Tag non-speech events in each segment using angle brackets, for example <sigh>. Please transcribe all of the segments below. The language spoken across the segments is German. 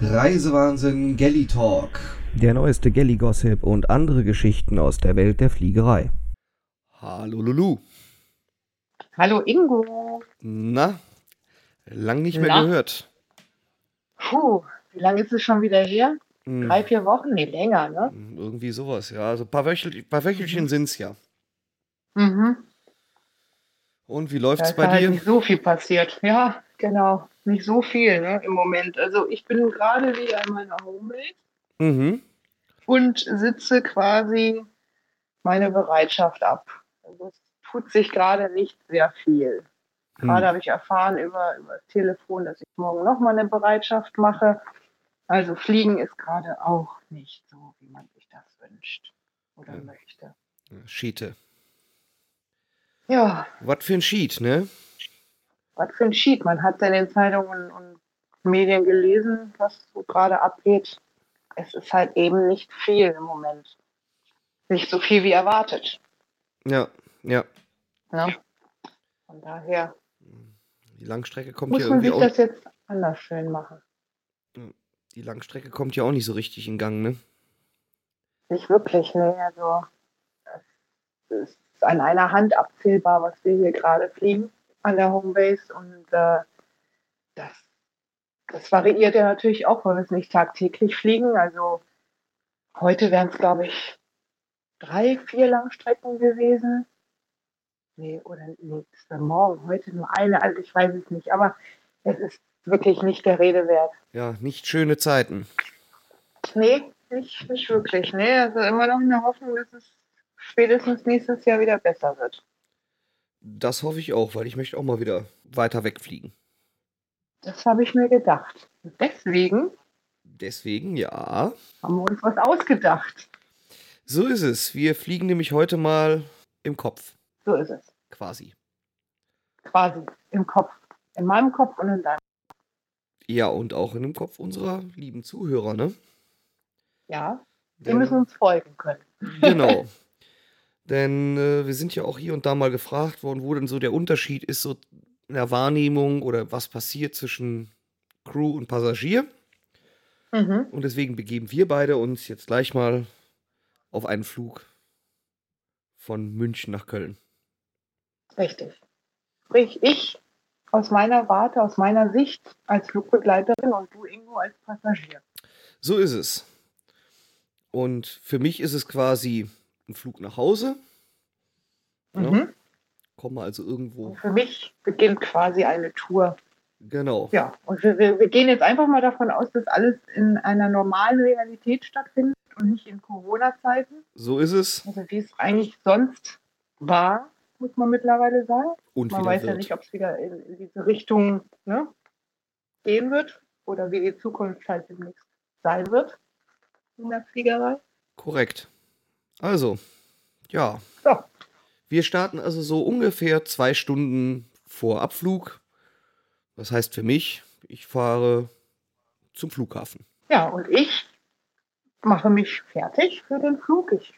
Reisewahnsinn Galley Talk. Der neueste Galley-Gossip und andere Geschichten aus der Welt der Fliegerei. Hallo Lulu. Hallo Ingo. Na, lang nicht mehr Na? gehört. Puh, wie lange ist es schon wieder her? Hm, Drei, vier Wochen? Nee, länger, ne? Irgendwie sowas, ja. Also ein paar, Wöchel, paar Wöchelchen sind's ja. Mhm. Und wie Da läuft's ist bei halt dir? nicht so viel passiert. Ja, genau. Nicht so viel, ne, im Moment. Also ich bin gerade wieder in meiner Homebase Mhm. und sitze quasi meine Bereitschaft ab. Also es tut sich gerade nicht sehr viel. Gerade Hm. habe ich erfahren über, über das Telefon, dass ich morgen nochmal eine Bereitschaft mache. Also Fliegen ist gerade auch nicht so, wie man sich das wünscht oder Ja. möchte. Schiete. Ja, Was für ein Sheet, ne? Was für ein Sheet. Man hat ja in den Zeitungen und Medien gelesen, was so gerade abgeht. Es ist halt eben nicht viel im Moment. Nicht so viel wie erwartet. Ja, ja. Ne? Von daher Die Langstrecke kommt muss ja man irgendwie sich auch. das jetzt anders schön machen. Die Langstrecke kommt ja auch nicht so richtig in Gang, ne? Nicht wirklich, ne? Also es ist an einer Hand abzählbar, was wir hier gerade fliegen an der Homebase und äh, das, das variiert ja natürlich auch, weil wir es nicht tagtäglich fliegen. Also heute wären es, glaube ich, drei, vier Langstrecken gewesen. Nee, oder nee, das ist dann morgen, heute nur eine, also ich weiß es nicht, aber es ist wirklich nicht der Rede wert. Ja, nicht schöne Zeiten. Nee, nicht, nicht wirklich. Nee, also immer noch in der Hoffnung, dass es spätestens nächstes Jahr wieder besser wird. Das hoffe ich auch, weil ich möchte auch mal wieder weiter wegfliegen. Das habe ich mir gedacht. Deswegen Deswegen, ja. haben wir uns was ausgedacht. So ist es. Wir fliegen nämlich heute mal im Kopf, So ist es. quasi. Quasi im Kopf. In meinem Kopf und in deinem. Ja, und auch in dem Kopf unserer lieben Zuhörer, ne? Ja, wir müssen uns folgen können. Genau. <laughs> Denn äh, wir sind ja auch hier und da mal gefragt worden, wo denn so der Unterschied ist, so in der Wahrnehmung oder was passiert zwischen Crew und Passagier. Mhm. Und deswegen begeben wir beide uns jetzt gleich mal auf einen Flug von München nach Köln. Richtig. Sprich, ich aus meiner Warte, aus meiner Sicht als Flugbegleiterin und du, Ingo, als Passagier. So ist es. Und für mich ist es quasi ein Flug nach Hause. Ja. Mhm. Komme also irgendwo. Und für mich beginnt quasi eine Tour Genau. Ja, und wir, wir, gehen jetzt einfach mal davon aus, dass alles in einer normalen Realität stattfindet und nicht in Corona-Zeiten. So ist es. Also wie es eigentlich sonst war, muss man mittlerweile sagen. Und Man weiß ja wird. nicht, ob es wieder in, in diese Richtung ne, gehen wird oder wie die Zukunft halt demnächst sein wird in der Fliegerei. Korrekt. Also, ja. So, Wir starten also so ungefähr zwei Stunden vor Abflug. Das heißt für mich, ich fahre zum Flughafen. ja, und ich mache mich fertig für den Flug. Ich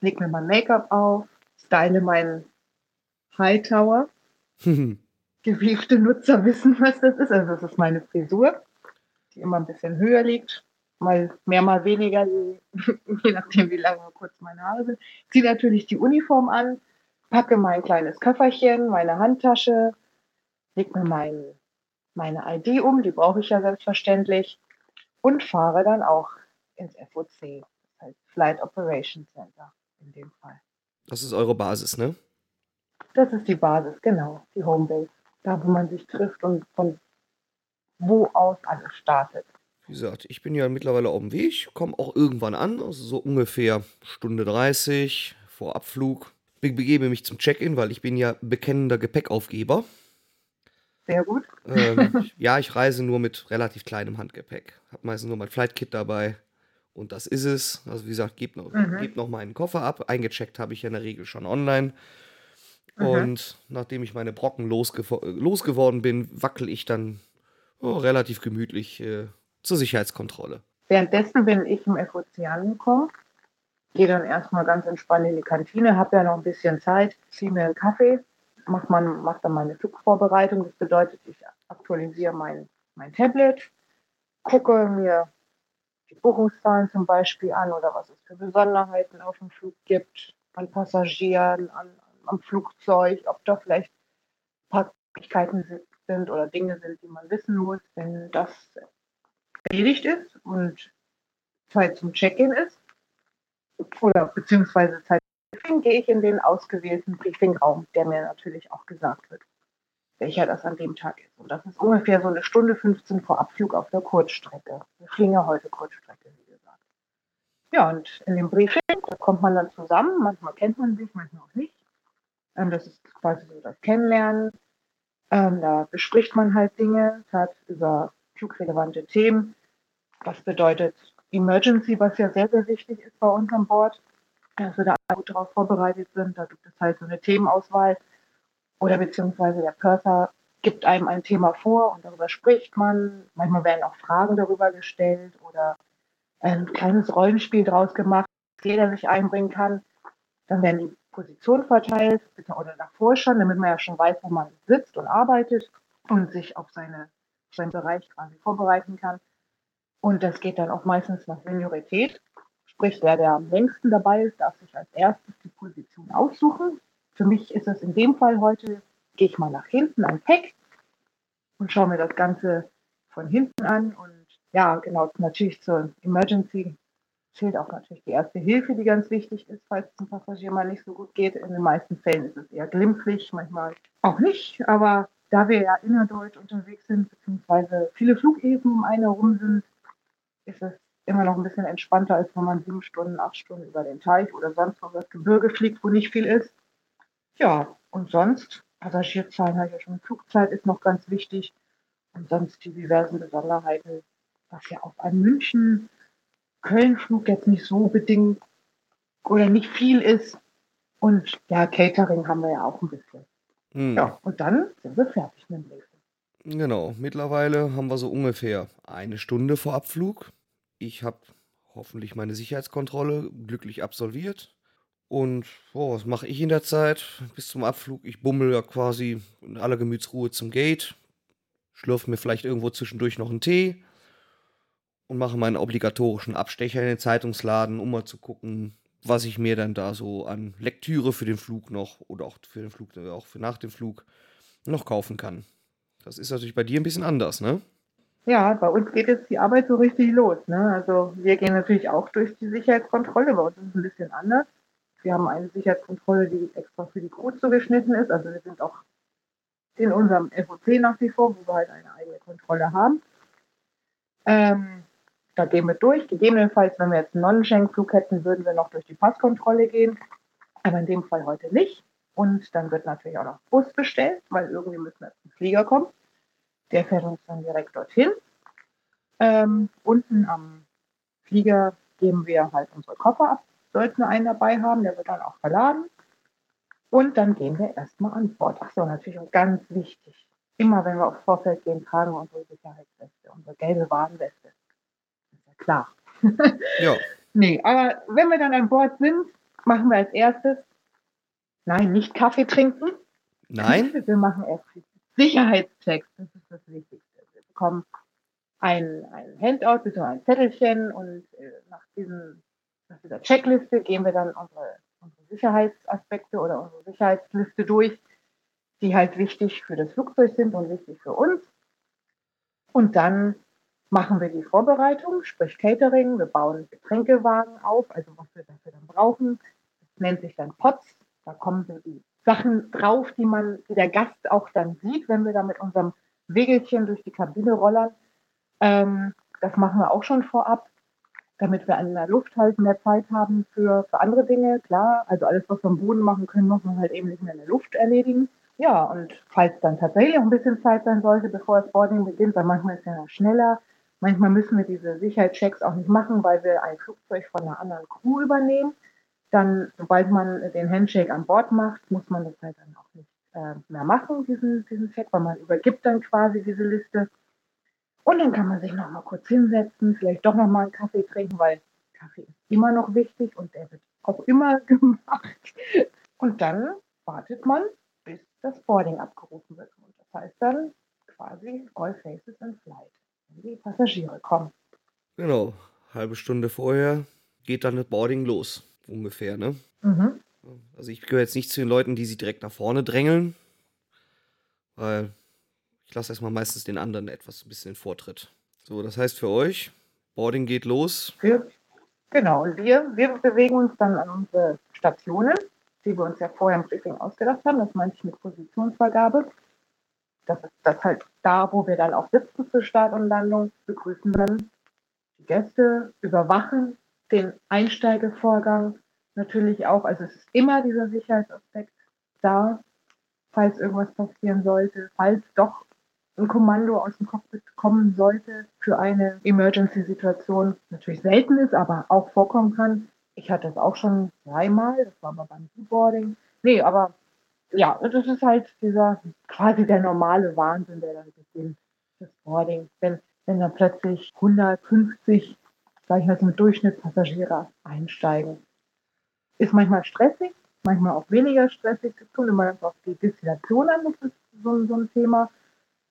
lege mir mein Make-up auf, style meinen Hightower. <laughs> gewiefte Nutzer wissen, was das ist. Also das ist meine Frisur, die immer ein bisschen höher liegt. Mal mehr, mal weniger, je, <laughs> je nachdem, wie lang oder kurz meine Haare sind. Ziehe natürlich die Uniform an, packe mein kleines Köfferchen, meine Handtasche, leg mir mein, meine ID um, die brauche ich ja selbstverständlich, und fahre dann auch ins FOC, das heißt Flight Operations Center in dem Fall. Das ist eure Basis, ne? Das ist die Basis, genau, die Homebase. Da, wo man sich trifft und von wo aus alles startet. Wie gesagt, ich bin ja mittlerweile auf dem Weg, komme auch irgendwann an, also so ungefähr Stunde 30 vor Abflug. Be begebe mich zum Check-in, weil ich bin ja bekennender Gepäckaufgeber. Sehr gut. Ähm, <laughs> ich- ja, ich reise nur mit relativ kleinem Handgepäck. Habe meistens nur mein Flight-Kit dabei. Und das ist es. Also wie gesagt, gebt noch, Mhm. gebt noch meinen Koffer ab. Eingecheckt habe ich ja in der Regel schon online. Mhm. Und nachdem ich meine Brocken losgewo losgeworden bin, wackel ich dann oh, relativ gemütlich äh, zur Sicherheitskontrolle. Währenddessen bin ich im FOC angekommen. Gehe dann erstmal ganz entspannt in die Kantine, habe ja noch ein bisschen Zeit, ziehe mir einen Kaffee, mache mach dann meine Flugvorbereitung. Das bedeutet, ich aktualisiere mein, mein Tablet, gucke mir die Buchungszahlen zum Beispiel an oder was es für Besonderheiten auf dem Flug gibt, an Passagieren, an, am Flugzeug, ob da vielleicht Möglichkeiten sind oder Dinge sind, die man wissen muss. Wenn das erledigt ist und Zeit zum Check-in ist, oder beziehungsweise Zeit zum Briefing, gehe ich in den ausgewählten Briefingraum, der mir natürlich auch gesagt wird, welcher das an dem Tag ist. Und das ist ungefähr so eine Stunde 15 vor Abflug auf der Kurzstrecke. Wir fliegen ja heute Kurzstrecke, wie gesagt. Ja, und in dem Briefing, da kommt man dann zusammen. Manchmal kennt man sich, manchmal auch nicht. Ähm, das ist quasi so das Kennenlernen. Ähm, da bespricht man halt Dinge, hat über flugrelevante Themen. Was bedeutet Emergency, was ja sehr, sehr wichtig ist bei uns an Bord, dass wir da gut darauf vorbereitet sind. Da gibt es halt so eine Themenauswahl oder beziehungsweise der Purser gibt einem ein Thema vor und darüber spricht man. Manchmal werden auch Fragen darüber gestellt oder ein kleines Rollenspiel draus gemacht, dass jeder sich einbringen kann. Dann werden die Position verteilt, oder davor schon, damit man ja schon weiß, wo man sitzt und arbeitet und sich auf seine, seinen Bereich quasi vorbereiten kann. Und das geht dann auch meistens nach Seniorität. Sprich, der, der am längsten dabei ist, darf sich als erstes die Position aussuchen. Für mich ist es in dem Fall heute, gehe ich mal nach hinten am Heck und schaue mir das Ganze von hinten an. Und ja, genau, natürlich zur Emergency zählt auch natürlich die erste Hilfe, die ganz wichtig ist, falls es dem Passagier mal nicht so gut geht. In den meisten Fällen ist es eher glimpflich, manchmal auch nicht. Aber da wir ja innerdeutsch unterwegs sind, beziehungsweise viele Flughäfen um einen herum sind, ist es immer noch ein bisschen entspannter, als wenn man sieben Stunden, acht Stunden über den Teich oder sonst wo das Gebirge fliegt, wo nicht viel ist. Ja, und sonst, Passagierzahlen habe ich ja schon, Flugzeit ist noch ganz wichtig. Und sonst die diversen Besonderheiten, was ja auf einem München Köln-Flug jetzt nicht so bedingt oder nicht viel ist. Und ja, Catering haben wir ja auch ein bisschen. Hm. Ja, und dann sind wir fertig mit dem Lesen. Genau, mittlerweile haben wir so ungefähr eine Stunde vor Abflug. Ich habe hoffentlich meine Sicherheitskontrolle glücklich absolviert. Und oh, was mache ich in der Zeit bis zum Abflug? Ich bummel ja quasi in aller Gemütsruhe zum Gate, schlürfe mir vielleicht irgendwo zwischendurch noch einen Tee, und mache meinen obligatorischen Abstecher in den Zeitungsladen, um mal zu gucken, was ich mir dann da so an Lektüre für den Flug noch oder auch für den Flug, auch für nach dem Flug noch kaufen kann. Das ist natürlich bei dir ein bisschen anders, ne? Ja, bei uns geht jetzt die Arbeit so richtig los. Ne? Also wir gehen natürlich auch durch die Sicherheitskontrolle. Bei uns ist es ein bisschen anders. Wir haben eine Sicherheitskontrolle, die extra für die Crew zugeschnitten ist. Also wir sind auch in unserem FOC nach wie vor, wo wir halt eine eigene Kontrolle haben. Ähm, da gehen wir durch. Gegebenenfalls, wenn wir jetzt einen Non-Schenk-Flug hätten, würden wir noch durch die Passkontrolle gehen. Aber in dem Fall heute nicht. Und dann wird natürlich auch noch Bus bestellt, weil irgendwie müssen wir zum Flieger kommen. Der fährt uns dann direkt dorthin. Ähm, unten am Flieger geben wir halt unsere Koffer ab. Sollten wir einen dabei haben, der wird dann auch verladen. Und dann gehen wir erstmal an Bord. Achso, natürlich auch ganz wichtig. Immer wenn wir aufs Vorfeld gehen, tragen wir unsere Sicherheitsweste, unsere gelbe Warnweste klar. ja. <laughs> Nee, aber wenn wir dann an Bord sind, machen wir als erstes, nein, nicht Kaffee trinken. Nein? <laughs> Wir machen erst Sicherheitschecks, das ist das Wichtigste. Wir bekommen ein, ein Handout, bitte ein Zettelchen und äh, nach, diesem, nach dieser Checkliste gehen wir dann unsere, unsere Sicherheitsaspekte oder unsere Sicherheitsliste durch, die halt wichtig für das Flugzeug sind und wichtig für uns. Und dann machen wir die Vorbereitung, sprich Catering. Wir bauen Getränkewagen auf, also was wir dafür dann brauchen. Das nennt sich dann Pots. Da kommen so die Sachen drauf, die man, die der Gast auch dann sieht, wenn wir da mit unserem Wegelchen durch die Kabine rollern. Ähm, das machen wir auch schon vorab, damit wir an der Luft halt mehr Zeit haben für, für andere Dinge. Klar, also alles, was wir am Boden machen können, muss man halt eben nicht mehr in der Luft erledigen. Ja, und falls dann tatsächlich auch ein bisschen Zeit sein sollte, bevor das Boarding beginnt, weil manchmal ist ja schneller, Manchmal müssen wir diese Sicherheitschecks auch nicht machen, weil wir ein Flugzeug von einer anderen Crew übernehmen. Dann, sobald man den Handshake an Bord macht, muss man das halt dann auch nicht äh, mehr machen, diesen, diesen Check, weil man übergibt dann quasi diese Liste. Und dann kann man sich noch mal kurz hinsetzen, vielleicht doch noch mal einen Kaffee trinken, weil Kaffee ist immer noch wichtig und der wird auch immer <laughs> gemacht. Und dann wartet man, bis das Boarding abgerufen wird. Und das heißt dann quasi All Faces in Flight. Die Passagiere kommen. Genau, halbe Stunde vorher geht dann das Boarding los, ungefähr, ne? Mhm. Also ich gehöre jetzt nicht zu den Leuten, die sich direkt nach vorne drängeln, weil ich lasse erstmal meistens den anderen etwas ein bisschen den Vortritt. So, das heißt für euch, Boarding geht los. Wir, genau, und wir, wir bewegen uns dann an unsere Stationen, die wir uns ja vorher im Briefing ausgedacht haben. Das meinte ich mit Positionsvergabe. Das ist das halt da, wo wir dann auch sitzen für Start und Landung, begrüßen dann die Gäste, überwachen den Einsteigevorgang natürlich auch. Also es ist immer dieser Sicherheitsaspekt da, falls irgendwas passieren sollte, falls doch ein Kommando aus dem Cockpit kommen sollte für eine Emergency-Situation. Natürlich selten ist, aber auch vorkommen kann. Ich hatte es auch schon dreimal, das war aber beim Boarding. Nee, aber ja, das ist halt dieser quasi der normale Wahnsinn, der dann beginnt, das Boarding. Wenn, wenn dann plötzlich 150, sag ich mal, so Durchschnittspassagiere einsteigen. Ist manchmal stressig, manchmal auch weniger stressig. Es kommt immer auf die Destination an, das ist so, so ein Thema.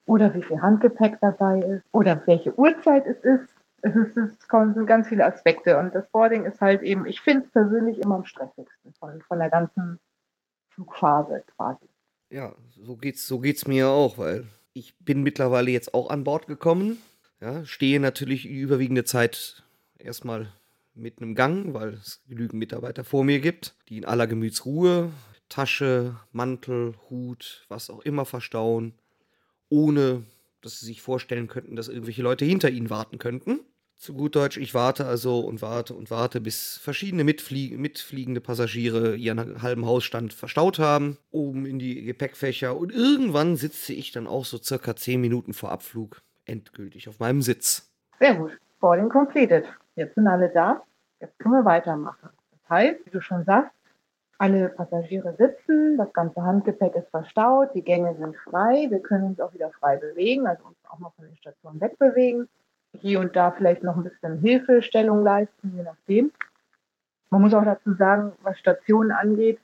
Oder wie viel Handgepäck dabei ist. Oder welche Uhrzeit es ist. Es, ist, es kommen ganz viele Aspekte. Und das Boarding ist halt eben, ich finde es persönlich immer am stressigsten von, von der ganzen Flugphase quasi. Ja, so geht's, so geht's mir auch, weil ich bin mittlerweile jetzt auch an Bord gekommen. Ja, stehe natürlich überwiegende Zeit erstmal mitten im Gang, weil es genügend Mitarbeiter vor mir gibt, die in aller Gemütsruhe Tasche, Mantel, Hut, was auch immer verstauen, ohne dass sie sich vorstellen könnten, dass irgendwelche Leute hinter ihnen warten könnten. Zu gut Deutsch, ich warte also und warte und warte, bis verschiedene mitflie mitfliegende Passagiere ihren halben Hausstand verstaut haben, oben in die Gepäckfächer und irgendwann sitze ich dann auch so circa 10 Minuten vor Abflug endgültig auf meinem Sitz. Sehr gut. Boarding completed. Jetzt sind alle da. Jetzt können wir weitermachen. Das heißt, wie du schon sagst, alle Passagiere sitzen, das ganze Handgepäck ist verstaut, die Gänge sind frei, wir können uns auch wieder frei bewegen, also uns auch noch von den Stationen wegbewegen. Hier und da vielleicht noch ein bisschen Hilfestellung leisten, je nachdem. Man muss auch dazu sagen, was Stationen angeht,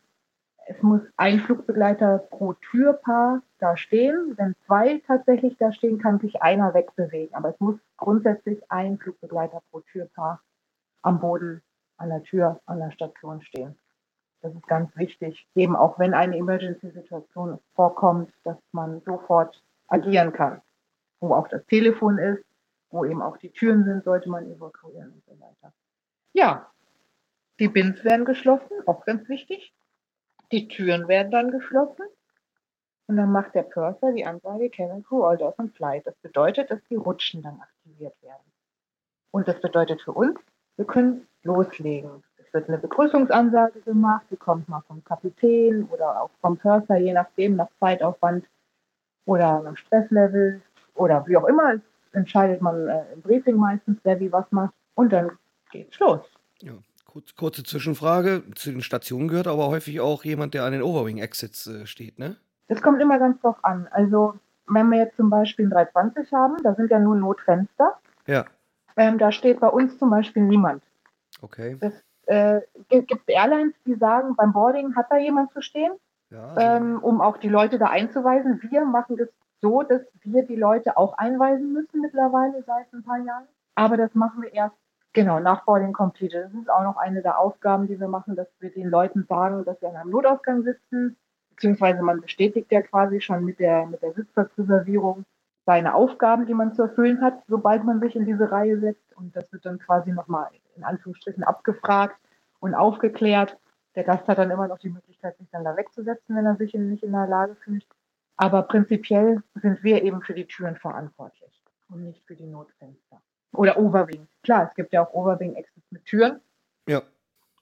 es muss ein Flugbegleiter pro Türpaar da stehen. Wenn zwei tatsächlich da stehen, kann sich einer wegbewegen. Aber es muss grundsätzlich ein Flugbegleiter pro Türpaar am Boden, an der Tür, an der Station stehen. Das ist ganz wichtig, eben auch wenn eine Emergency-Situation vorkommt, dass man sofort agieren kann. Wo auch das Telefon ist, wo eben auch die Türen sind, sollte man evakuieren und so weiter. Ja, die Bins werden geschlossen, auch ganz wichtig. Die Türen werden dann geschlossen. Und dann macht der Purser die Ansage Cabin Crew All Doors on Flight. Das bedeutet, dass die Rutschen dann aktiviert werden. Und das bedeutet für uns, wir können loslegen. Es wird eine Begrüßungsansage gemacht, die kommt mal vom Kapitän oder auch vom Purser, je nachdem, nach Zeitaufwand oder nach Stresslevel oder wie auch immer. Es entscheidet man äh, im Briefing meistens, wer wie was macht. Und dann geht's los. Ja, kurz, kurze Zwischenfrage. Zu den Stationen gehört aber häufig auch jemand, der an den Overwing-Exits äh, steht, ne? Das kommt immer ganz drauf an. Also, wenn wir jetzt zum Beispiel ein 320 haben, da sind ja nur Notfenster. Ja. Ähm, da steht bei uns zum Beispiel niemand. Okay. Es äh, gibt Airlines, die sagen, beim Boarding hat da jemand zu stehen, Ja, ähm, um auch die Leute da einzuweisen. Wir machen das so, dass wir die Leute auch einweisen müssen mittlerweile seit ein paar Jahren. Aber das machen wir erst genau nach Boarding Completed. Das ist auch noch eine der Aufgaben, die wir machen, dass wir den Leuten sagen, dass sie an einem Notausgang sitzen, beziehungsweise man bestätigt ja quasi schon mit der, mit der Sitzplatzreservierung seine Aufgaben, die man zu erfüllen hat, sobald man sich in diese Reihe setzt. Und das wird dann quasi nochmal in Anführungsstrichen abgefragt und aufgeklärt. Der Gast hat dann immer noch die Möglichkeit, sich dann da wegzusetzen, wenn er sich nicht in der Lage fühlt. Aber prinzipiell sind wir eben für die Türen verantwortlich und nicht für die Notfenster. Oder Overwing. Klar, es gibt ja auch Overwing-Exits mit Türen. ja.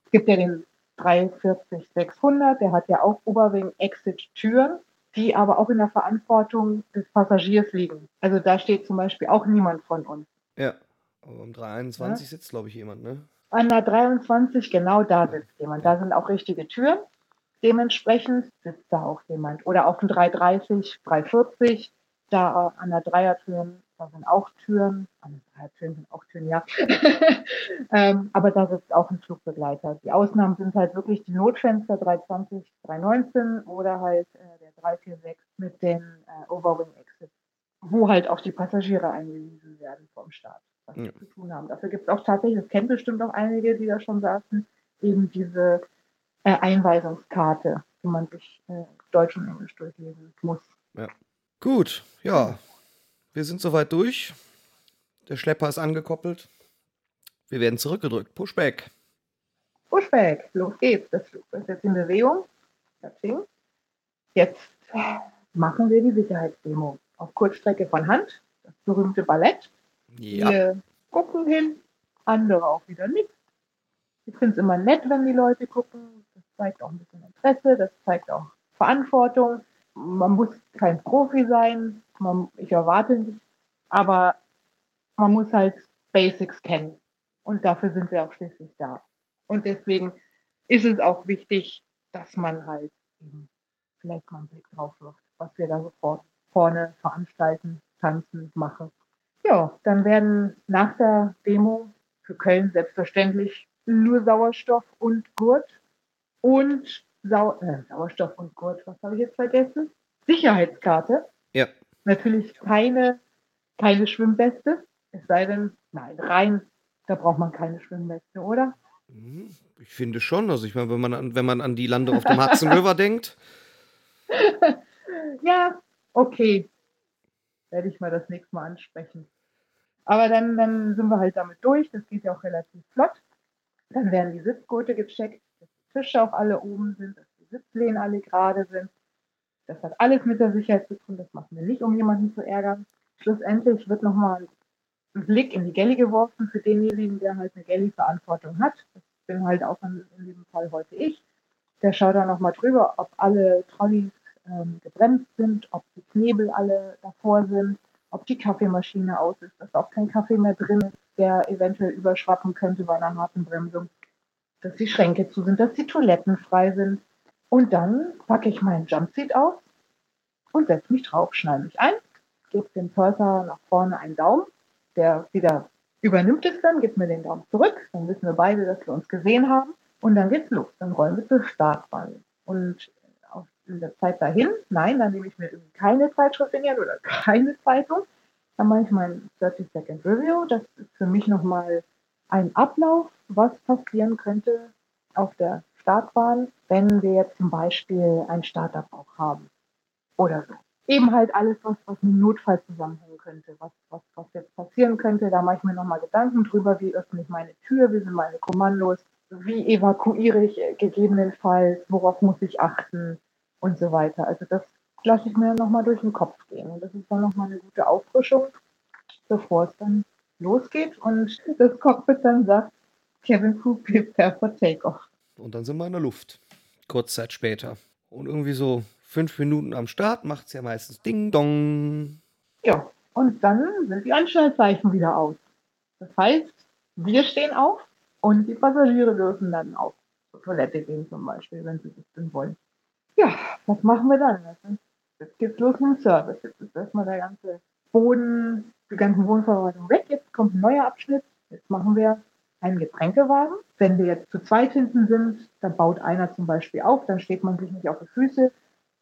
Es gibt ja den 340-600, der hat ja auch Overwing-Exit-Türen, die aber auch in der Verantwortung des Passagiers liegen. Also da steht zum Beispiel auch niemand von uns. Ja. Aber um 321 sitzt, glaube ich, jemand, ne? An der 23, genau da sitzt jemand. Da sind auch richtige Türen. Dementsprechend sitzt da auch jemand. Oder auf dem 330, 340, da an der Dreiertüren, da sind auch Türen. An den Dreiertüren sind auch Türen, ja. <laughs> ähm, aber da sitzt auch ein Flugbegleiter. Die Ausnahmen sind halt wirklich die Notfenster 320, 319 oder halt äh, der 346 mit den äh, Overwing Exits. wo halt auch die Passagiere eingewiesen werden vom Start, was Ja. sie zu tun haben. Dafür gibt es auch tatsächlich, das kennen bestimmt auch einige, die da schon saßen, eben diese äh, Einweisungskarte, die man sich äh, Deutsch und Englisch durchlesen muss. Gut, ja. Wir sind soweit durch. Der Schlepper ist angekoppelt. Wir werden zurückgedrückt. Pushback. Pushback, los geht's. Das Flug ist jetzt in Bewegung. Jetzt äh, machen wir die Sicherheitsdemo. Auf Kurzstrecke von Hand, das berühmte Ballett. Ja. Wir gucken hin, andere auch wieder nicht. Ich finde es immer nett, wenn die Leute gucken. Zeigt auch ein bisschen Interesse, das zeigt auch Verantwortung. Man muss kein Profi sein, man, ich erwarte nicht, aber man muss halt Basics kennen. Und dafür sind wir auch schließlich da. Und deswegen ist es auch wichtig, dass man halt eben vielleicht mal einen Blick drauf wirft, was wir da so vor, vorne veranstalten, tanzen, machen. Ja, dann werden nach der Demo für Köln selbstverständlich nur Sauerstoff und Gurt und Sau äh, Sauerstoff und Gurt, was habe ich jetzt vergessen? Sicherheitskarte. Ja. Natürlich keine, keine Schwimmweste. Es sei denn, nein, rein, da braucht man keine Schwimmweste, oder? Mhm, Ich finde schon. Also ich meine, wenn man an, wenn man an die Lande auf dem Hudson River <laughs> denkt. Ja, okay. Werde ich mal das nächste Mal ansprechen. Aber dann, dann sind wir halt damit durch. Das geht ja auch relativ flott. Dann werden die Sitzgurte gecheckt, Tische auch alle oben sind, dass die Sitzlehnen alle gerade sind. Das hat alles mit der Sicherheit zu tun. Das machen wir nicht, um jemanden zu ärgern. Schlussendlich wird nochmal ein Blick in die Galley geworfen für denjenigen, der halt eine Galley-Verantwortung hat. Das bin halt auch in, in Fall heute ich. Der schaut dann nochmal drüber, ob alle Trolleys ähm, gebremst sind, ob die Knebel alle davor sind, ob die Kaffeemaschine aus ist, dass auch kein Kaffee mehr drin ist, der eventuell überschwappen könnte bei einer harten Bremsung, dass die Schränke zu sind, dass die Toiletten frei sind. Und dann packe ich meinen Jumpseat auf und setze mich drauf, schneide mich ein, gebe dem Purser nach vorne einen Daumen, der wieder übernimmt es dann, gibt mir den Daumen zurück, dann wissen wir beide, dass wir uns gesehen haben und dann geht's los. Dann rollen wir zur Startbahn. Und auf in der Zeit dahin, nein, dann nehme ich mir irgendwie keine Zeitschrift in die Hand oder <laughs> keine Zeitung. Dann mache ich mein 30 Second Review. Das ist für mich nochmal ein Ablauf, was passieren könnte auf der Startbahn, wenn wir jetzt zum Beispiel einen Startabbruch haben oder so. Eben halt alles, was, was mit Notfall zusammenhängen könnte, was, was, was jetzt passieren könnte. Da mache ich mir nochmal Gedanken drüber, wie öffne ich meine Tür, wie sind meine Kommandos, wie evakuiere ich äh, gegebenenfalls, worauf muss ich achten und so weiter. Also das lasse ich mir nochmal durch den Kopf gehen. Und das ist dann nochmal eine gute Auffrischung, bevor es dann losgeht und das Cockpit dann sagt, Kevin Crew prepare for takeoff. Und dann sind wir in der Luft. Kurz Zeit später. Und irgendwie so fünf Minuten am Start macht es ja meistens Ding Dong. Ja, und dann sind die Anschnallzeichen wieder aus. Das heißt, wir stehen auf und die Passagiere dürfen dann auf zur Toilette gehen zum Beispiel, wenn sie das denn wollen. Ja, was machen wir dann? Jetzt geht's los mit dem Service. Jetzt ist erstmal der ganze Boden, die ganzen Wohnverwaltung weg. Jetzt kommt ein neuer Abschnitt. Jetzt machen wir einen Getränkewagen. Wenn wir jetzt zu zweit hinten sind, dann baut einer zum Beispiel auf, dann steht man sich nicht auf die Füße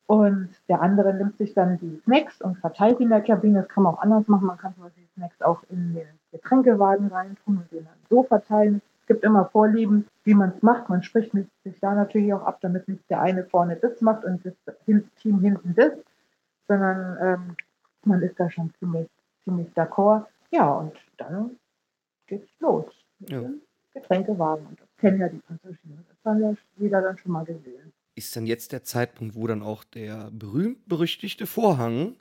und der andere nimmt sich dann die Snacks und verteilt in der Kabine. Das kann man auch anders machen. Man kann zum Beispiel die Snacks auch in den Getränkewagen reintun und den dann so verteilen. Es gibt immer Vorlieben, wie man es macht. Man spricht mit sich da natürlich auch ab, damit nicht der eine vorne das macht und das Team hinten das, sondern ähm, man ist da schon ziemlich, ziemlich d'accord. Ja, und dann geht's los Ja. Getränkewagen. Und das kennen ja die Passagiere. Das haben ja jeder dann schon mal gesehen. Ist dann jetzt der Zeitpunkt, wo dann auch der berühmt-berüchtigte Vorhang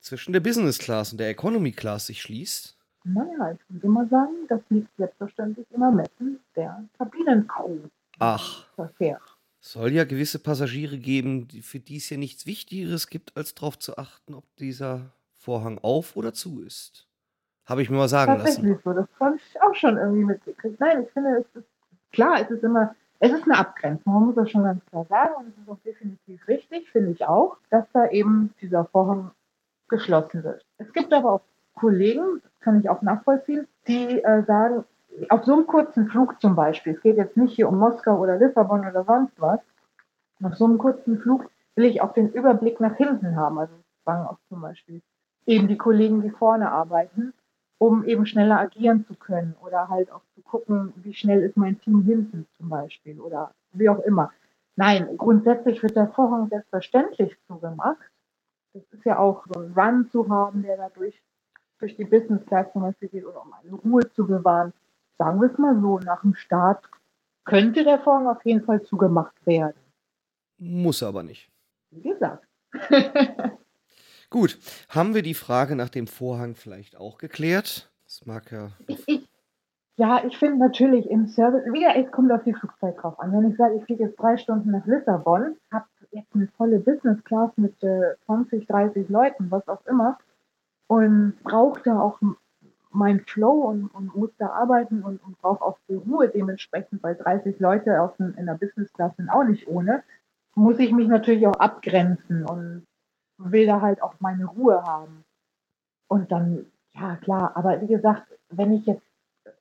zwischen der Business Class und der Economy Class sich schließt? Naja, ich würde mal sagen, das liegt selbstverständlich im Ermessen der Kabinencrew. Ach, Verkehr. es soll ja gewisse Passagiere geben, die, für die es ja nichts Wichtigeres gibt, als darauf zu achten, ob dieser Vorhang auf oder zu ist. Habe ich mir mal sagen lassen. Tatsächlich so, das habe ich auch schon irgendwie mitgekriegt. Nein, ich finde, es ist klar, es ist immer, es ist eine Abgrenzung, man muss das schon ganz klar sagen und es ist auch definitiv richtig, finde ich auch, dass da eben dieser Vorhang geschlossen wird. Es gibt aber auch Kollegen, das kann ich auch nachvollziehen, die äh, sagen, auf so einem kurzen Flug zum Beispiel, es geht jetzt nicht hier um Moskau oder Lissabon oder sonst was, auf so einem kurzen Flug will ich auch den Überblick nach hinten haben. Also es fangen auch zum Beispiel eben die Kollegen, die vorne arbeiten, um eben schneller agieren zu können oder halt auch zu gucken, wie schnell ist mein Team hinten zum Beispiel oder wie auch immer. Nein, grundsätzlich wird der Vorhang selbstverständlich zugemacht. Das ist ja auch so ein Run zu haben, der dadurch durch die Business Class zum Beispiel geht oder um eine Ruhe zu bewahren. Sagen wir es mal so, nach dem Start könnte der Vorhang auf jeden Fall zugemacht werden. Muss aber nicht. Wie gesagt. <laughs> Gut, haben wir die Frage nach dem Vorhang vielleicht auch geklärt? Das mag ja. Ich, ich, ja, ich finde natürlich im Service, wieder, es kommt auf die Flugzeit drauf an. Wenn ich sage, ich fliege jetzt drei Stunden nach Lissabon, habe jetzt eine volle Business Class mit äh, 20, 30 Leuten, was auch immer, und brauche da auch mein Flow und, und muss da arbeiten und, und brauche auch die Ruhe dementsprechend, weil 30 Leute auf ein, in der Business Class sind auch nicht ohne, muss ich mich natürlich auch abgrenzen und will da halt auch meine Ruhe haben. Und dann, ja klar, aber wie gesagt, wenn ich jetzt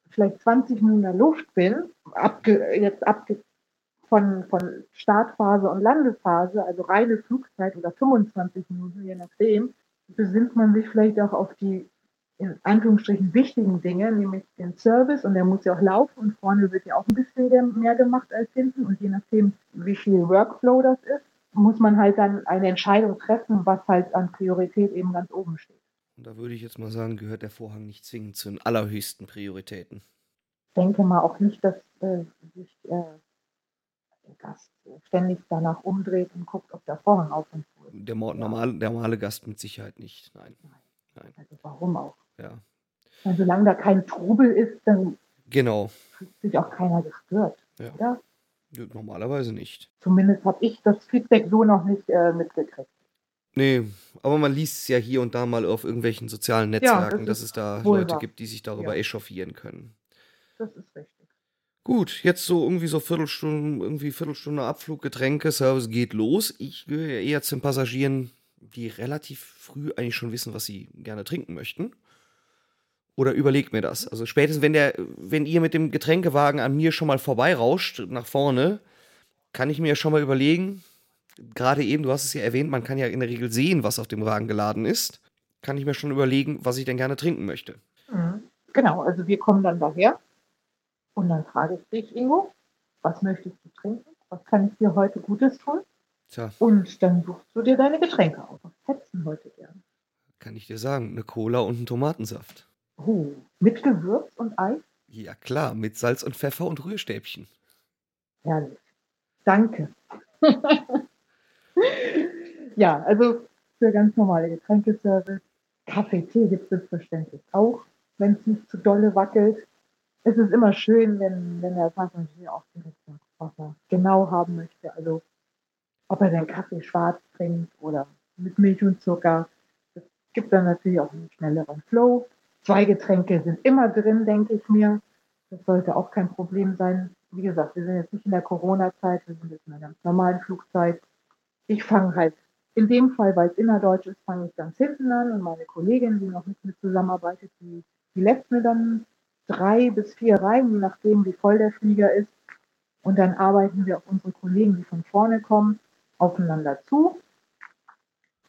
vielleicht 20 Minuten in der Luft bin, abge, jetzt abge, von, von Startphase und Landephase, also reine Flugzeit oder 25 Minuten, je nachdem, besinnt man sich vielleicht auch auf die in Anführungsstrichen wichtigen Dinge, nämlich den Service und der muss ja auch laufen und vorne wird ja auch ein bisschen mehr gemacht als hinten und je nachdem, wie viel Workflow das ist, muss man halt dann eine Entscheidung treffen, was halt an Priorität eben ganz oben steht. Und da würde ich jetzt mal sagen, gehört der Vorhang nicht zwingend zu den allerhöchsten Prioritäten. Ich denke mal auch nicht, dass äh, sich äh, der Gast ständig danach umdreht und guckt, ob der Vorhang auf und zu ist. Der normale, der normale Gast mit Sicherheit nicht, nein. Nein. Nein. Also warum auch? Ja. Weil solange da kein Trubel ist, dann genau. fühlt sich auch keiner gestört. Ja. Oder? Normalerweise nicht. Zumindest habe ich das Feedback so noch nicht äh, mitgekriegt. Nee, aber man liest es ja hier und da mal auf irgendwelchen sozialen Netzwerken, ja, das dass es da Leute wahr. gibt, die sich darüber ja. echauffieren können. Das ist richtig. Gut, jetzt so irgendwie so Viertelstunde, irgendwie Viertelstunde Abflug, Getränke, Service geht los. Ich gehöre eher zu den Passagieren, die relativ früh eigentlich schon wissen, was sie gerne trinken möchten. Oder überlegt mir das. Also spätestens, wenn der, wenn ihr mit dem Getränkewagen an mir schon mal vorbeirauscht nach vorne, kann ich mir schon mal überlegen, gerade eben, du hast es ja erwähnt, man kann ja in der Regel sehen, was auf dem Wagen geladen ist. Kann ich mir schon überlegen, was ich denn gerne trinken möchte. Mhm. Genau, also wir kommen dann daher und dann frage ich dich, Ingo, was möchtest du trinken? Was kann ich dir heute Gutes tun? Tja. Und dann suchst du dir deine Getränke aus. Was hättest du heute gern? Kann ich dir sagen, eine Cola und einen Tomatensaft. Oh, mit Gewürz und Eis? Ja klar, mit Salz und Pfeffer und Rührstäbchen. Herrlich. Danke. ja, also für ganz normale Getränkeservice. Kaffee, Tee gibt es selbstverständlich auch, wenn es nicht zu dolle wackelt. Es ist immer schön, wenn, wenn der Passagier auch direkt sagt, was er genau haben möchte. Also ob er den Kaffee schwarz trinkt oder mit Milch und Zucker. Das gibt dann natürlich auch einen schnelleren Flow. Zwei Getränke sind immer drin, denke ich mir. Das sollte auch kein Problem sein. Wie gesagt, wir sind jetzt nicht in der Corona-Zeit, wir sind jetzt in einer ganz normalen Flugzeit. Ich fange halt, in dem Fall, weil es innerdeutsch ist, fange ich ganz hinten an und meine Kollegin, die noch mit mir zusammenarbeitet, die, die lässt mir dann drei bis vier rein, je nachdem, wie voll der Flieger ist. Und dann arbeiten wir auf unsere Kollegen, die von vorne kommen, aufeinander zu.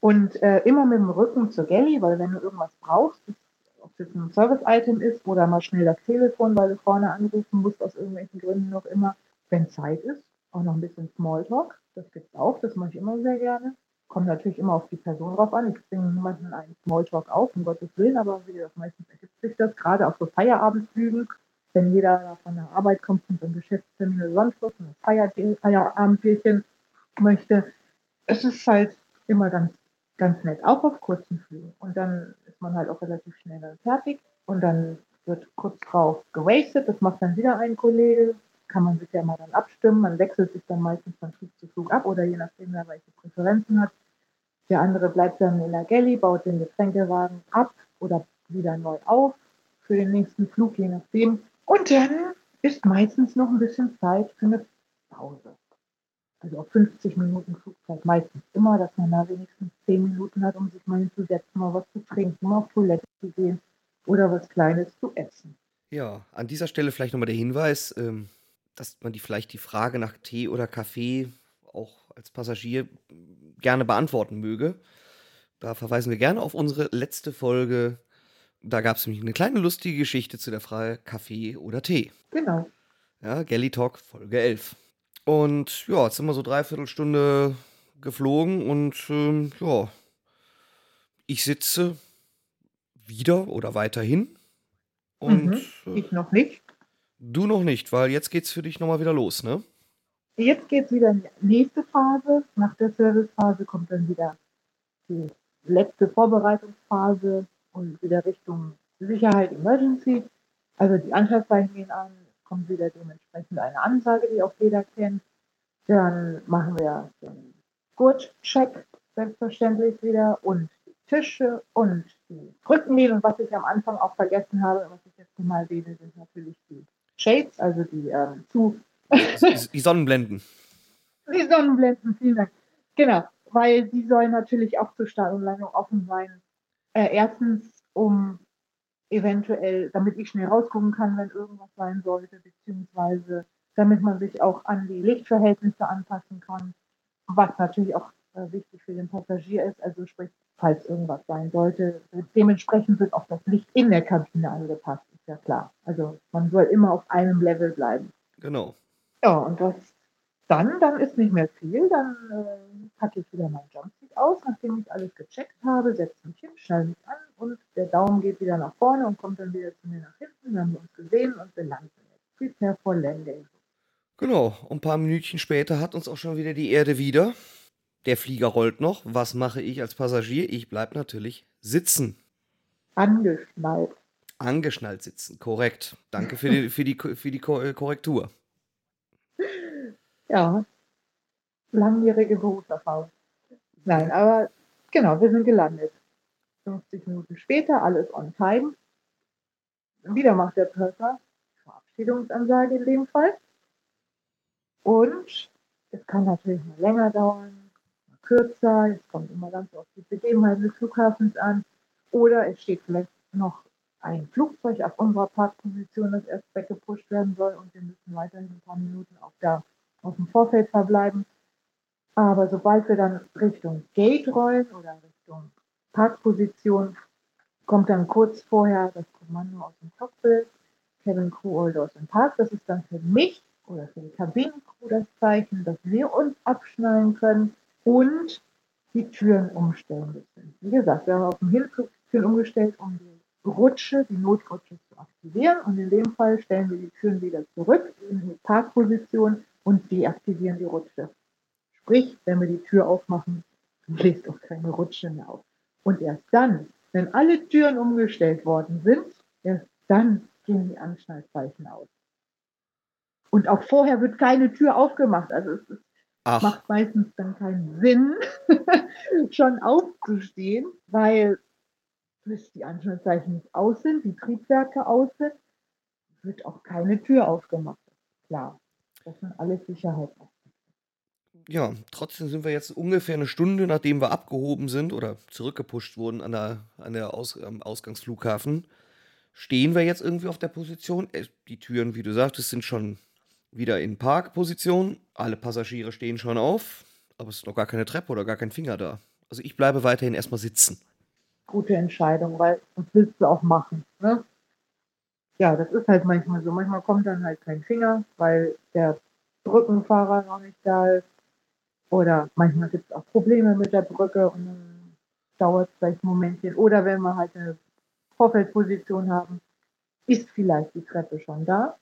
Und äh, immer mit dem Rücken zur Galley, weil wenn du irgendwas brauchst, ob es jetzt ein Service-Item ist oder mal schnell das Telefon, weil du vorne anrufen musst, aus irgendwelchen Gründen noch immer, wenn Zeit ist, auch noch ein bisschen Smalltalk, das gibt es auch, das mache ich immer sehr gerne. Kommt natürlich immer auf die Person drauf an. Ich zwinge niemanden einen Smalltalk auf, um Gottes Willen, aber wie gesagt, meistens ergibt sich das, gerade auf so Feierabendflügen, wenn jeder von der Arbeit kommt und ein Geschäftstermin oder sonst was, ein Feier Feierabendbierchen möchte. Es ist halt immer ganz, ganz nett, auch auf kurzen Flügen. Und dann man halt auch relativ schnell dann fertig und dann wird kurz drauf gewastet. Das macht dann wieder ein Kollege. Kann man sich ja mal dann abstimmen. Man wechselt sich dann meistens von Flug zu Flug ab oder je nachdem, wer welche Präferenzen hat. Der andere bleibt dann in der Galley, baut den Getränkewagen ab oder wieder neu auf für den nächsten Flug, je nachdem. Und dann ist meistens noch ein bisschen Zeit für eine Pause. Also auf 50 Minuten Flugzeit meistens immer, dass man da wenigstens 10 Minuten hat, um sich mal hinzusetzen, mal was zu trinken, mal auf Toilette zu gehen oder was Kleines zu essen. Ja, an dieser Stelle vielleicht nochmal der Hinweis, ähm, dass man die vielleicht die Frage nach Tee oder Kaffee auch als Passagier gerne beantworten möge. Da verweisen wir gerne auf unsere letzte Folge. Da gab es nämlich eine kleine lustige Geschichte zu der Frage Kaffee oder Tee. Genau. Ja, Galley Talk Folge 11. Und ja, jetzt sind wir so dreiviertel Stunde geflogen und ähm, ja, ich sitze wieder oder weiterhin. Und Mhm. äh, Ich noch nicht. du noch nicht, weil jetzt geht's für dich nochmal wieder los, ne? Jetzt geht es wieder in die nächste Phase. Nach der Servicephase kommt dann wieder die letzte Vorbereitungsphase und wieder Richtung Sicherheit Emergency. Also die Anschlusszeichen gehen an, kommt wieder dementsprechend eine Ansage, die auch jeder kennt. Dann machen wir den Gurtcheck selbstverständlich wieder und die Tische und die Rückenlehne. Und was ich am Anfang auch vergessen habe, was ich jetzt mal erwähne, sind natürlich die Shades, also die ähm, zu Die Sonnenblenden. die Sonnenblenden, vielen Dank. Genau, weil die sollen natürlich auch zur Start und Landung offen sein. Äh, erstens, um eventuell, damit ich schnell rausgucken kann, wenn irgendwas sein sollte, beziehungsweise damit man sich auch an die Lichtverhältnisse anpassen kann, was natürlich auch äh, wichtig für den Passagier ist, also sprich, falls irgendwas sein sollte. Dementsprechend wird auch das Licht in der Kabine angepasst, ist ja klar. Also man soll immer auf einem Level bleiben. Genau. Ja, und das dann, dann ist nicht mehr viel. Dann äh, packe ich wieder mein Jumpsuit aus, nachdem ich alles gecheckt habe, setze mich hin, schneide mich an und der Daumen geht wieder nach vorne und kommt dann wieder zu mir nach hinten. Wir haben uns gesehen und wir landen jetzt. Prepare for Landing. Genau. Und ein paar Minütchen später hat uns auch schon wieder die Erde wieder. Der Flieger rollt noch. Was mache ich als Passagier? Ich bleibe natürlich sitzen. Angeschnallt. Angeschnallt sitzen. Korrekt. Danke für die, für die, für die Ko- Korrektur. Ja, langjährige Berufserfahrung. Nein, aber genau, wir sind gelandet. 50 Minuten später, alles on time. Wieder macht der Purser Verabschiedungsansage in dem Fall. Und es kann natürlich mal länger dauern, mal kürzer. Es kommt immer ganz auf die Begebenheiten des Flughafens an. Oder es steht vielleicht noch ein Flugzeug auf unserer Parkposition, das erst weggepusht werden soll und wir müssen weiterhin ein paar Minuten auf, der, auf dem Vorfeld verbleiben. Aber sobald wir dann Richtung Gate rollen oder Richtung Parkposition, kommt dann kurz vorher das Kommando aus dem Cockpit, Cabin Crew Doors in Park. Das ist dann für mich oder für die Kabinencrew das Zeichen, dass wir uns abschnallen können und die Türen umstellen müssen. Wie gesagt, wir haben auf dem Hinflug umgestellt, um die Rutsche, die Notrutsche zu aktivieren. Und in dem Fall stellen wir die Türen wieder zurück in die Parkposition und deaktivieren die Rutsche. Sprich, wenn wir die Tür aufmachen, bläst auch keine Rutsche mehr auf. Und erst dann, wenn alle Türen umgestellt worden sind, erst dann gehen die Anschnallzeichen aus. Und auch vorher wird keine Tür aufgemacht. Also es ist Ach, macht meistens dann keinen Sinn, <laughs> schon aufzustehen, weil bis die Anschlusszeichen nicht aus sind, die Triebwerke aus sind, wird auch keine Tür aufgemacht. Klar, das sind alles Sicherheitsaspekte. Ja, trotzdem sind wir jetzt ungefähr eine Stunde, nachdem wir abgehoben sind oder zurückgepusht wurden an der, an der Aus, am Ausgangsflughafen, stehen wir jetzt irgendwie auf der Position. Die Türen, wie du sagtest, sind schon wieder in Parkposition. Alle Passagiere stehen schon auf, aber es ist noch gar keine Treppe oder gar kein Finger da. Also ich bleibe weiterhin erstmal sitzen. Gute Entscheidung, weil das willst du auch machen. Ne? Ja, das ist halt manchmal so. Manchmal kommt dann halt kein Finger, weil der Brückenfahrer noch nicht da ist. Oder manchmal gibt es auch Probleme mit der Brücke und dann dauert es vielleicht ein Momentchen. Oder wenn wir halt eine Vorfeldposition haben, ist vielleicht die Treppe schon da,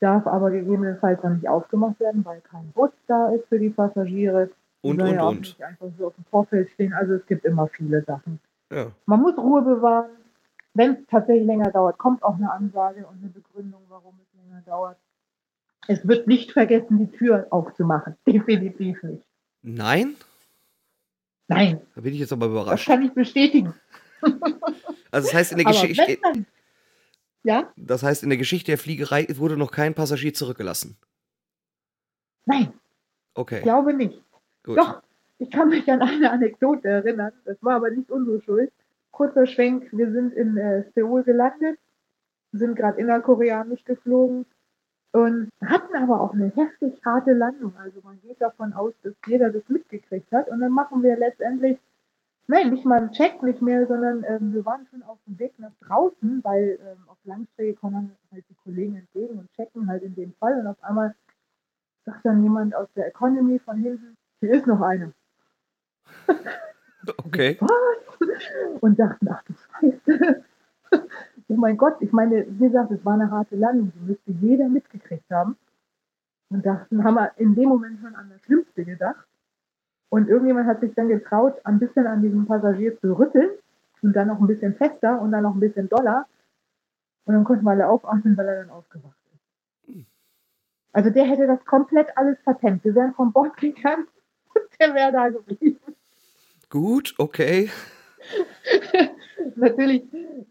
darf aber gegebenenfalls noch nicht aufgemacht werden, weil kein Bus da ist für die Passagiere. Und, und, ja auch und. nicht einfach so auf dem Vorfeld stehen. Also es gibt immer viele Sachen. Ja. Man muss Ruhe bewahren. Wenn es tatsächlich länger dauert, kommt auch eine Ansage und eine Begründung, warum es länger dauert. Es wird nicht vergessen, die Tür aufzumachen. <laughs> Definitiv nicht. Nein? Nein, Da bin ich jetzt aber das überrascht. kann ich bestätigen. <laughs> Also das heißt, in der Geschichte, ja, das heißt, in der Geschichte der Fliegerei wurde noch kein Passagier zurückgelassen. nein, Okay, ich glaube nicht. gut. Doch, ich kann mich an eine Anekdote erinnern. Das war aber nicht unsere Schuld. Kurzer Schwenk, wir sind in äh, Seoul gelandet, sind gerade innerkoreanisch geflogen und hatten aber auch eine heftig harte Landung. Also man geht davon aus, dass jeder das mitgekriegt hat. Und dann machen wir letztendlich Nein, nicht mal ein Check, nicht mehr, sondern ähm, wir waren schon auf dem Weg nach draußen, weil ähm, auf Langstrecke kommen halt die Kollegen entgegen und checken halt in dem Fall. Und auf einmal sagt dann jemand aus der Economy von hinten, hier ist noch eine. Okay. Was? <laughs> Und dachten, ach du Scheiße. Oh mein Gott, ich meine, wie gesagt, es war eine harte Landung, die müsste jeder mitgekriegt haben. Und dachten, haben wir in dem Moment schon an das Schlimmste gedacht. Und irgendjemand hat sich dann getraut, ein bisschen an diesem Passagier zu rütteln und dann noch ein bisschen fester und dann noch ein bisschen doller. Und dann konnten wir alle aufatmen, weil er dann aufgewacht ist. Also der hätte das komplett alles verpennt. Wir wären vom Bord gegangen <laughs> und der wäre da geblieben. Gut, okay. <laughs> Natürlich,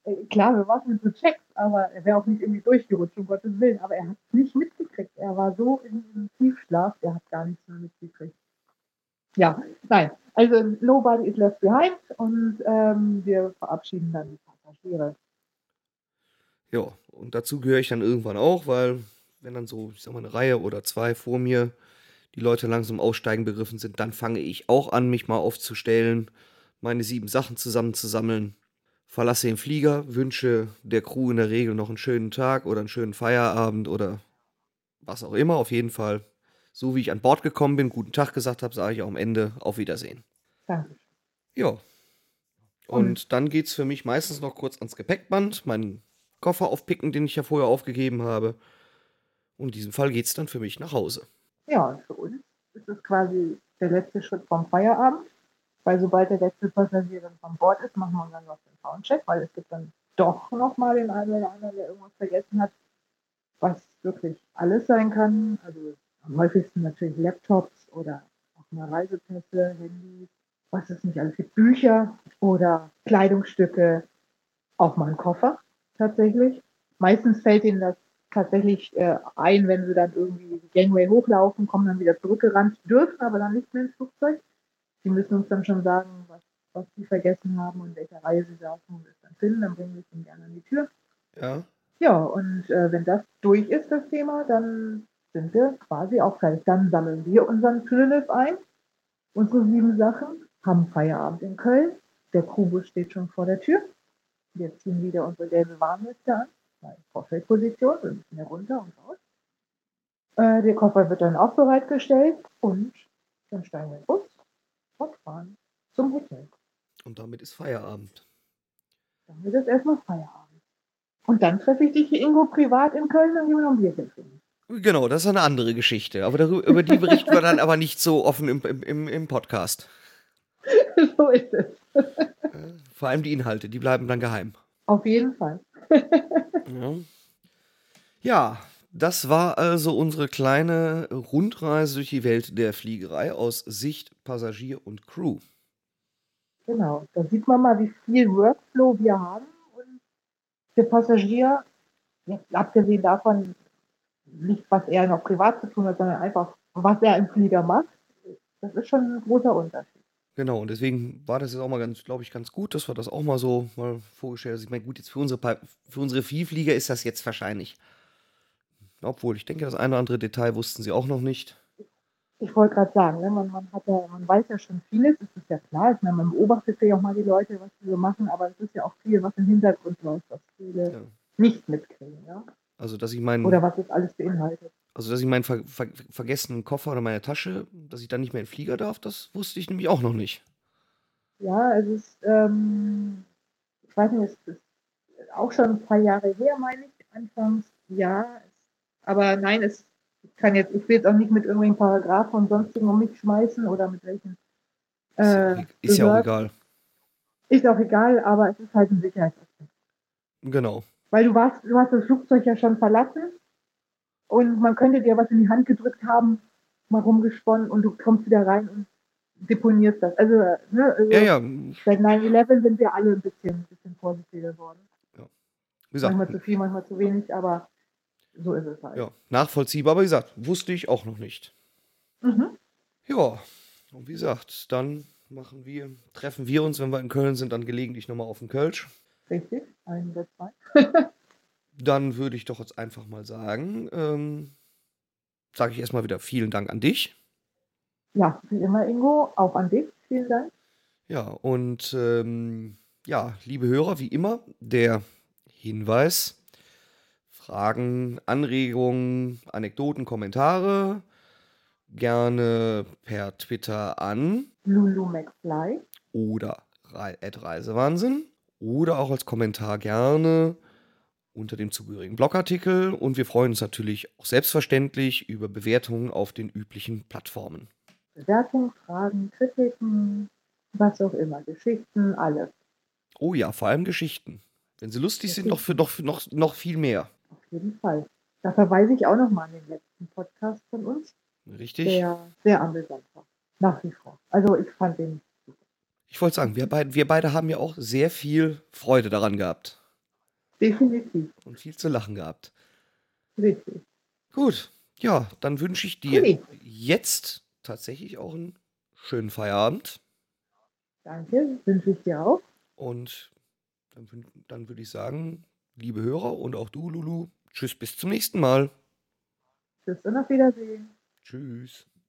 äh, klar, wir machen so Checks, aber er wäre auch nicht irgendwie durchgerutscht, um Gottes Willen. Aber er hat es nicht mitgekriegt. Er war so diesem Tiefschlaf, der hat gar nichts mehr mitgekriegt. Ja, nein. Also nobody is left behind und ähm, wir verabschieden dann die Passagiere. Ja, und dazu gehöre ich dann irgendwann auch, weil wenn dann so, ich sag mal, eine Reihe oder zwei vor mir die Leute langsam aussteigen begriffen sind, dann fange ich auch an, mich mal aufzustellen, meine sieben Sachen zusammenzusammeln, verlasse den Flieger, wünsche der Crew in der Regel noch einen schönen Tag oder einen schönen Feierabend oder was auch immer. Auf jeden Fall, so wie ich an Bord gekommen bin, guten Tag gesagt habe, sage ich auch am Ende auf Wiedersehen. Danke. Ja. Und dann geht es für mich meistens noch kurz ans Gepäckband, meinen Koffer aufpicken, den ich ja vorher aufgegeben habe. Und in diesem Fall geht es dann für mich nach Hause. Ja, und für uns ist es quasi der letzte Schritt vom Feierabend, weil sobald der letzte Passagier dann von Bord ist, machen wir dann noch den Soundcheck, weil es gibt dann doch noch mal den einen oder anderen, der irgendwas vergessen hat, was wirklich alles sein kann. Also am häufigsten natürlich Laptops oder auch mal Reisepässe, Handys, was es nicht alles gibt, Bücher oder Kleidungsstücke, auch mal ein Koffer tatsächlich. Meistens fällt ihnen das tatsächlich äh, ein, wenn sie dann irgendwie die Gangway hochlaufen, kommen dann wieder zurückgerannt, dürfen aber dann nicht mehr ins Flugzeug. Die müssen uns dann schon sagen, was, was sie vergessen haben und welche Reihe sie saßen und es dann finden, dann bringen wir es ihnen gerne an die Tür. Ja. Ja, und äh, wenn das durch ist, das Thema, dann sind wir quasi auch fertig. Dann sammeln wir unseren Trilif ein, unsere sieben Sachen, haben Feierabend in Köln. Der Krubus steht schon vor der Tür. Wir ziehen wieder unsere gelbe Warnweste an bei Vorfeldposition, wir müssen hier runter und raus. Äh, der Koffer wird dann auch bereitgestellt und dann steigen wir in den Bus und fahren zum Hotel. Und damit ist Feierabend. Dann ist erstmal Feierabend. Und dann treffe ich dich hier Ingo privat in Köln und gehen wir noch ein Bierchen trinken. Genau, das ist eine andere Geschichte. Aber darüber, über die berichten wir dann aber nicht so offen im, im, im Podcast. <laughs> so ist es. Vor allem die Inhalte, die bleiben dann geheim. Auf jeden Fall. <laughs> Ja. ja, das war also unsere kleine Rundreise durch die Welt der Fliegerei aus Sicht Passagier und Crew. Genau, da sieht man mal, wie viel Workflow wir haben. Und der Passagier, abgesehen davon, nicht was er noch privat zu tun hat, sondern einfach, was er im Flieger macht, das ist schon ein großer Unterschied. Genau, und deswegen war das jetzt auch mal ganz, glaube ich, ganz gut, dass wir das auch mal so mal vorgestellt haben. Ich meine, gut, jetzt für unsere, für unsere Vielflieger ist das jetzt wahrscheinlich. Obwohl, ich denke, das eine oder andere Detail wussten sie auch noch nicht. Ich wollte gerade sagen, ne, man, man, hat ja, man weiß ja schon vieles, das ist ja klar. Ich meine, man beobachtet ja auch mal die Leute, was sie so machen, aber es ist ja auch viel, was im Hintergrund läuft, was viele Ja. nicht mitkriegen. Ja? Also, dass ich meinen, Oder was das alles beinhaltet. also, dass ich meinen ver ver vergessenen Koffer oder meine Tasche, dass ich dann nicht mehr in den Flieger darf, das wusste ich nämlich auch noch nicht. Ja, es ist, ähm, ich weiß nicht, es ist auch schon ein paar Jahre her, meine ich, anfangs, ja. Aber nein, es kann jetzt, ich will jetzt auch nicht mit irgendwelchen Paragraphen und sonstigen um mich schmeißen oder mit welchen. Ist, ja auch Äh, e- ist ja auch egal. Ist auch egal, aber es ist halt ein Sicherheitsaspekt. Genau. Weil du warst, du hast das Flugzeug ja schon verlassen und man könnte dir was in die Hand gedrückt haben, mal rumgesponnen und du kommst wieder rein und deponierst das. Also, ne, also Ja, ja, seit 9-11 sind wir alle ein bisschen, ein bisschen vorsichtiger geworden. wie gesagt, Manchmal zu viel, manchmal zu wenig, aber so ist es halt. ja, nachvollziehbar, aber wie gesagt, wusste ich auch noch nicht. Mhm. Ja, und wie gesagt, dann machen wir, treffen wir uns, wenn wir in Köln sind, dann gelegentlich nochmal auf den Kölsch. Richtig, ein oder zwei. <laughs> <laughs> Dann würde ich doch jetzt einfach mal sagen, ähm, sage ich erstmal wieder vielen Dank an dich. Ja, wie immer, Ingo, auch an dich. Vielen Dank. Ja, und ähm, ja, liebe Hörer, wie immer, der Hinweis, Fragen, Anregungen, Anekdoten, Kommentare gerne per Twitter an Lulu McFly. oder at Reisewahnsinn oder auch als Kommentar gerne unter dem zugehörigen Blogartikel und wir freuen uns natürlich auch selbstverständlich über Bewertungen auf den üblichen Plattformen. Bewertungen, Fragen, Kritiken, was auch immer, Geschichten, alles. Oh ja, vor allem Geschichten. Wenn sie lustig sind, noch, für, noch, noch, noch viel mehr. Jeden Fall. Da verweise ich auch nochmal an den letzten Podcast von uns, Richtig? der sehr amüsant war. Nach wie vor. Also ich fand den Ich wollte sagen, wir beide, wir beide haben ja auch sehr viel Freude daran gehabt definitiv und viel zu lachen gehabt. richtig. Gut, ja, dann wünsche ich dir Guti. jetzt tatsächlich auch einen schönen Feierabend Danke, wünsche ich dir auch. und dann, dann würde ich sagen, liebe Hörer und auch du, Lulu, tschüss, bis zum nächsten Mal. Tschüss und auf Wiedersehen. Tschüss.